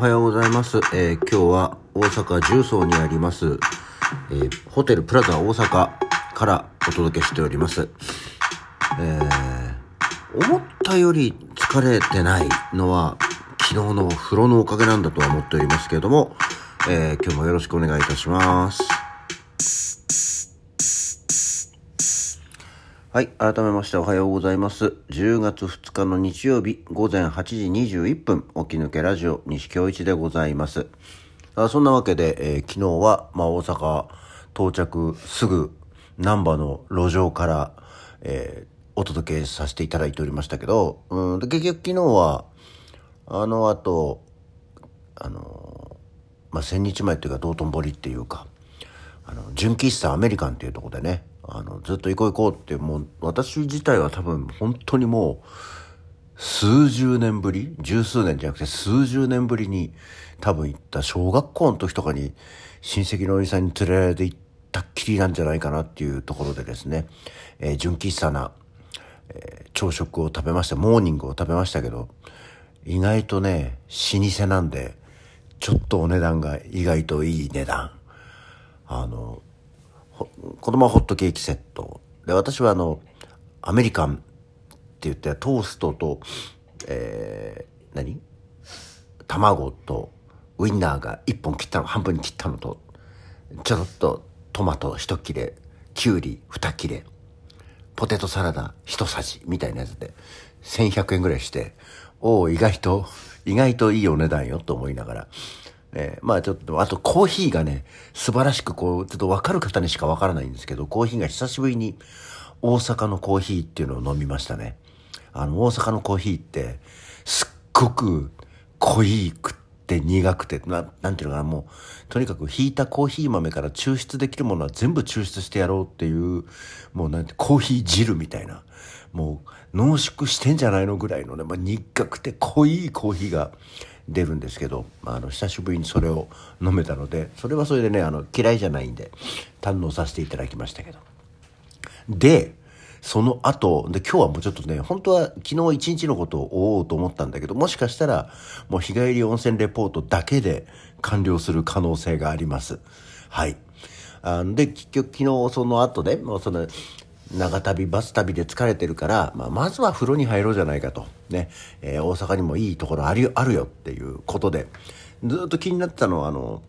はようございます。えー今日は大阪重曹にあります、えーホテルプラザ大阪からお届けしております。えー思ったより疲れてないのは昨日の風呂のおかげなんだとは思っておりますけれども、えー今日もよろしくお願いいたします。はい。改めましておはようございます。10月2日の日曜日午前8時21分、起き抜けラジオ西京一でございます。あそんなわけで、えー昨日は、まあ、大阪到着すぐ、難波の路上から、えーお届けさせていただいておりましたけど、うん、で結局昨日は、あの後、あのまあ、千日前っていうか道頓堀っていうかあの純喫茶アメリカンっていうとこでねあのずっと行こう行こうってもう私自体は多分本当にもう数十年ぶり十数年じゃなくて数十年ぶりに多分行った小学校の時とかに親戚のおじさんに連れられて行ったっきりなんじゃないかなっていうところでですね、えー純喫茶な、えー朝食を食べましたモーニングを食べましたけど意外とね老舗なんでちょっとお値段が意外といい値段。あの子供はホットケーキセット。で私はあのアメリカンって言ってトーストとえー何？卵とウインナーが1本切ったの半分に切ったのとちょろっとトマト1切れきゅうり2切れポテトサラダ1さじみたいなやつで1100円ぐらいしておお意外と意外といいお値段よと思いながら、えーまあちょっとあとコーヒーがね素晴らしくこうちょっと分かる方にしか分からないんですけどコーヒーが久しぶりに大阪のコーヒーっていうのを飲みましたね。あの大阪のコーヒーってすっごく濃いくって苦くてななんていうのかなもうとにかくひいたコーヒー豆から抽出できるものは全部抽出してやろうっていうもうなんてコーヒー汁みたいなもう濃縮してんじゃないのぐらいのね、まあ、苦くて濃いコーヒーが出るんですけど、まあ、あの久しぶりにそれを飲めたのでそれはそれでねあの嫌いじゃないんで堪能させていただきましたけどで、その後、で、今日はもうちょっとね、本当は昨日一日のことを追おうと思ったんだけど、もしかしたら、もう日帰り温泉レポートだけで完了する可能性があります。はい。あで、結局昨日その後ね、もうその、長旅、バス旅で疲れてるから、まあ、まずは風呂に入ろうじゃないかと。ね、えー大阪にもいいところあるよ、あるよっていうことで、ずっと気になってたのは、あの、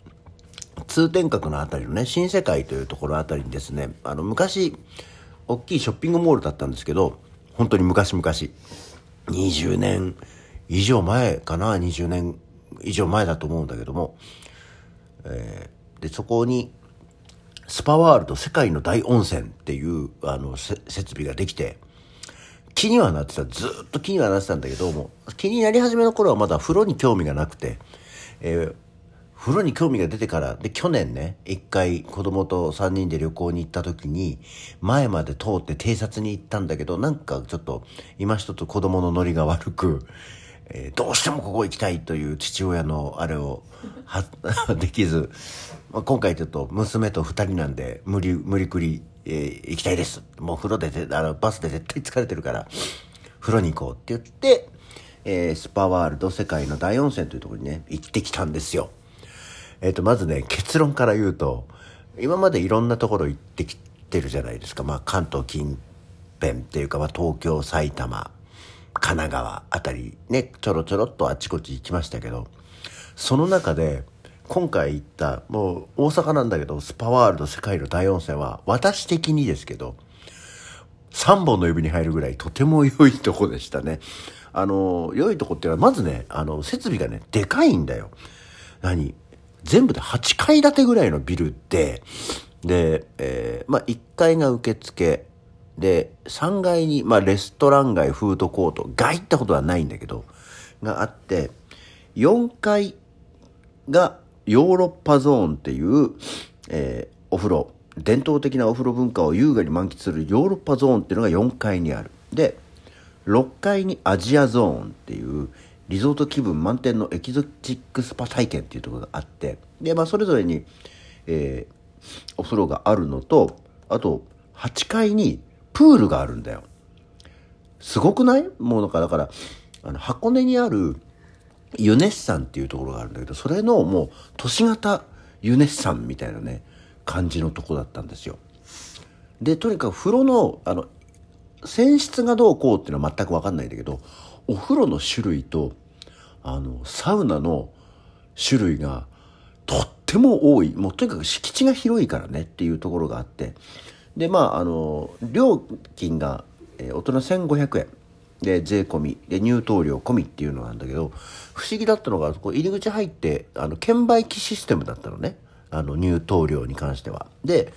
通天閣のあたりのね新世界というところあたりにですねあの昔大きいショッピングモールだったんですけど本当に昔々20年以上前かな？20年以上前だと思うんだけども、えーでそこにスパワールド世界の大温泉っていうあの設備ができて気にはなってた。ずっと気にはなってたんだけども気になり始めの頃はまだ風呂に興味がなくて、えー風呂に興味が出てからで去年ね一回子供と3人で旅行に行った時に前まで通って偵察に行ったんだけどなんかちょっと今一つ子供のノリが悪く、えどうしてもここ行きたいという父親のあれを できず、まあ、今回ちょっと娘と2人なんで無理無理くり、えー行きたいです。もう風呂であのバスで絶対疲れてるから風呂に行こうって言って、えースパワールド世界の大温泉というところにね行ってきたんですよ。えっ、とまずね結論から言うと今までいろんなところ行ってきてるじゃないですか。まあ関東近辺っていうか、まあ、東京埼玉神奈川あたりねちょろちょろっとあちこち行きましたけどその中で今回行ったもう大阪なんだけどスパワールド世界の大温泉は私的にですけど3本の指に入るぐらいとても良いとこでしたね。あの、良いとこっていうのは、まずね、あの、設備がね、でかいんだよ。何？全部で8階建てぐらいのビルで、で、えーまあ、1階が受付、で、3階に、まあ、レストラン街、フードコート、街ってことはないんだけど、があって、4階がヨーロッパゾーンっていう、えーお風呂伝統的なお風呂文化を優雅に満喫するヨーロッパゾーンっていうのが4階にある。で6階にアジアゾーンっていうリゾート気分満点のエキゾチックスパ体験っていうところがあってで、まあ、それぞれに、えーお風呂があるのとあと8階にプールがあるんだよ。すごくない？もうなんかだからあの箱根にあるユネッサンっていうところがあるんだけどそれのもう都市型ユネッサンみたいなね感じのとこだったんですよ。でとにかく風呂のあの泉質がどうこうっていうのは全く分かんないんだけどお風呂の種類とあのサウナの種類がとっても多い。もうとにかく敷地が広いからねっていうところがあって。でまああの料金が、えー、大人1500円。で税込み。で入湯料込みっていうのなんだけど不思議だったのがこ入り口入ってあの券売機システムだったのね。あの入湯料に関しては。で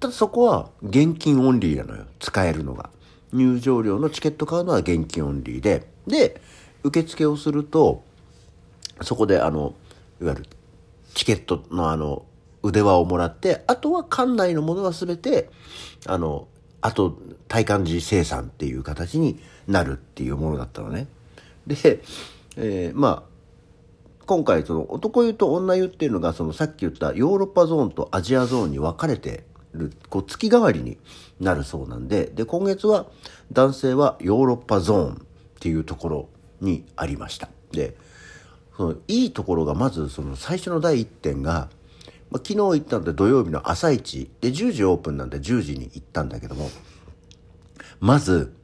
ただそこは現金オンリーなのよ。使えるのが。入場料のチケット買うのは現金オンリーで。で受付をするとそこであのいわゆるチケットのあの腕輪をもらってあとは館内のものは全てあのあと体感時生産っていう形になるっていうものだったのね。で、えー、まあ今回その男湯と女湯っていうのがそのさっき言ったヨーロッパゾーンとアジアゾーンに分かれてるこう月替わりになるそうなんでで今月は男性はヨーロッパゾーンっていうところにありました。でそのいいところがまずその最初の第1点がまあ、昨日行ったので土曜日の朝一で10時オープンなんで10時に行ったんだけどもまず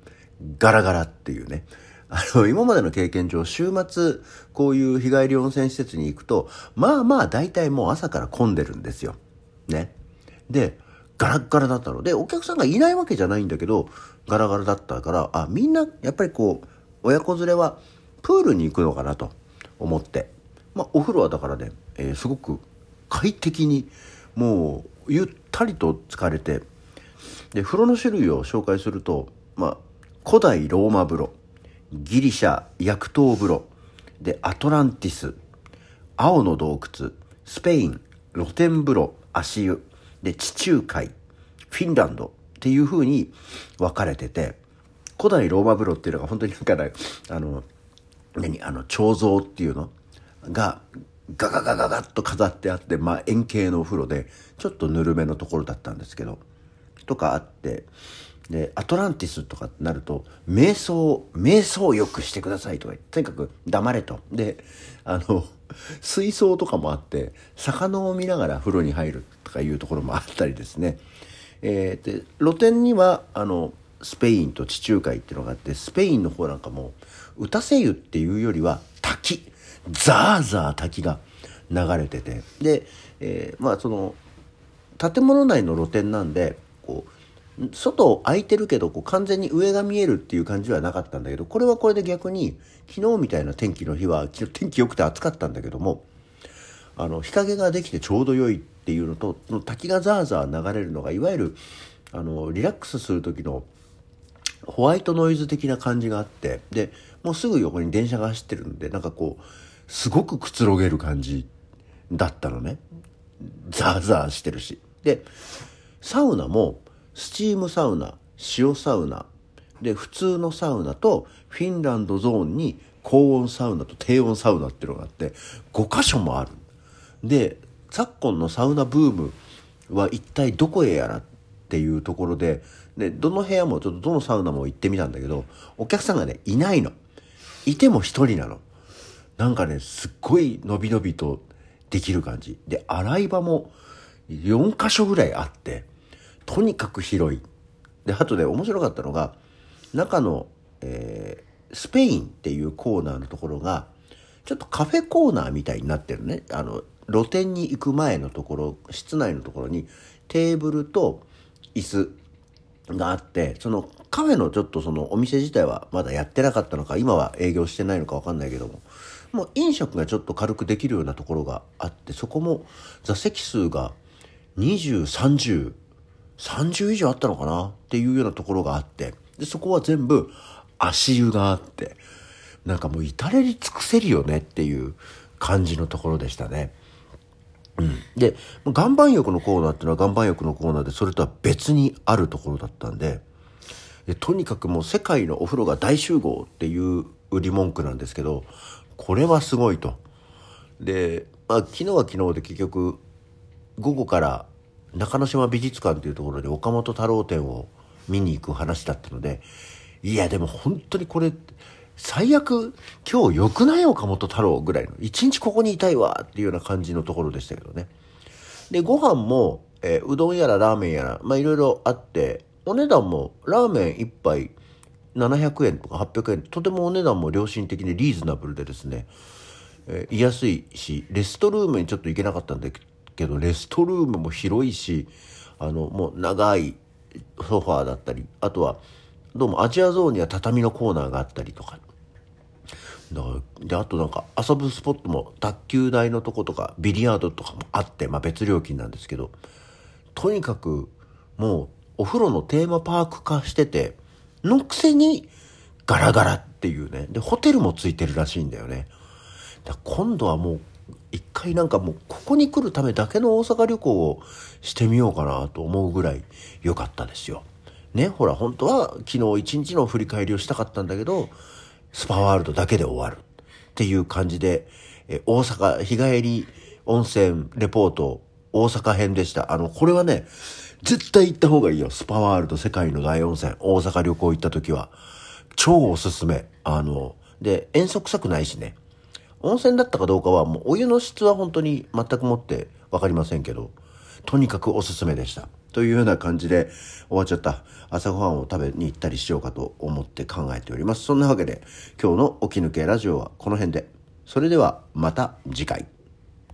ガラガラっていうね あの今までの経験上週末こういう日帰り温泉施設に行くとまあまあ大体もう朝から混んでるんですよ。ね。でガラッガラだったのでお客さんがいないわけじゃないんだけどガラガラだったからあみんなやっぱりこう親子連れはプールに行くのかなと思ってまあお風呂はだからね、えー、すごく快適にもうゆったりと疲れてで風呂の種類を紹介すると、まあ、古代ローマ風呂ギリシャ薬湯風呂でアトランティス青の洞窟スペイン露天風呂足湯で地中海フィンランドっていう風に分かれてて古代ローマ風呂っていうのが本当になんかあの何？あの彫像っていうの？がガガガガガッと飾ってあって、まあ、円形のお風呂でちょっとぬるめのところだったんですけどとかあってでアトランティスとかってなると瞑想瞑想よくしてくださいとかとにかく黙れと。であの水槽とかもあって魚を見ながら風呂に入るとかいうところもあったりですね、えー、で露天にはあのスペインと地中海っていうのがあってスペインの方なんかも打たせ湯っていうよりは滝。ザーザー滝が流れてて。で、えー、まあその建物内の露天なんでこう外空いてるけどこう完全に上が見えるっていう感じはなかったんだけどこれはこれで逆に昨日みたいな天気の日は天気良くて暑かったんだけどもあの日陰ができてちょうど良いっていうのと滝がザーザー流れるのがいわゆるあのリラックスする時のホワイトノイズ的な感じがあってでもうすぐ横に電車が走ってるんでなんかこうすごくくつろげる感じだったのね。ザーザーしてるし。で、サウナもスチームサウナ、塩サウナ、で、普通のサウナとフィンランドゾーンに高温サウナと低温サウナっていうのがあって5箇所もある。で、昨今のサウナブームは一体どこへやらっていうところで、で、どの部屋もちょっとどのサウナも行ってみたんだけど、お客さんがね、いないの。いても一人なの。なんかね、すっごい伸び伸びとできる感じ。で、洗い場も4箇所ぐらいあって、とにかく広い。で、あとで面白かったのが、中の、えー、スペインっていうコーナーのところが、ちょっとカフェコーナーみたいになってるね。あの、露店に行く前のところ、室内のところにテーブルと椅子があって、そのカフェのちょっとそのお店自体はまだやってなかったのか、今は営業してないのかわかんないけども、もう飲食がちょっと軽くできるようなところがあってそこも座席数が203030以上あったのかなっていうようなところがあってでそこは全部足湯があってなんかもう至れり尽くせるよねっていう感じのところでしたね。うん、で岩盤浴のコーナーっていうのは岩盤浴のコーナーでそれとは別にあるところだったんででとにかくもう世界のお風呂が大集合っていう売り文句なんですけどこれはすごいと。で、まあ、昨日は昨日で結局午後から中之島美術館というところで岡本太郎展を見に行く話だったのでいやでも本当にこれ最悪、今日良くない岡本太郎ぐらいの、一日ここにいたいわっていうような感じのところでしたけどね。で、ご飯も、えー、うどんやらラーメンやら、まあいろいろあって、お値段もラーメン1杯700円とか800円、とてもお値段も良心的でリーズナブルでですね、えー、居やすいし、レストルームにちょっと行けなかったんだけど、レストルームも広いし、あの、もう長いソファーだったり、あとは、どうもアジアゾーンには畳のコーナーがあったりとか。だからで、あとなんか遊ぶスポットも卓球台のとことかビリヤードとかもあって、まあ別料金なんですけど、とにかくもうお風呂のテーマパーク化してて、のくせにガラガラっていうね。で、ホテルもついてるらしいんだよね。だ今度はもう一回なんかもうここに来るためだけの大阪旅行をしてみようかなと思うぐらい良かったですよ。ね、ほら本当は昨日一日の振り返りをしたかったんだけど、スパワールドだけで終わるっていう感じで、え大阪日帰り温泉レポート大阪編でした。あの、これはね、絶対行った方がいいよ。スパワールド世界の大温泉、大阪旅行行った時は。超おすすめ。あの、で、遠足臭くないしね。温泉だったかどうかはもうお湯の質は本当に全くもってわかりませんけど、とにかくおすすめでした。というような感じで終わっちゃった朝ごはんを食べに行ったりしようかと思って考えております。そんなわけで今日の起き抜けラジオはこの辺で。それではまた次回。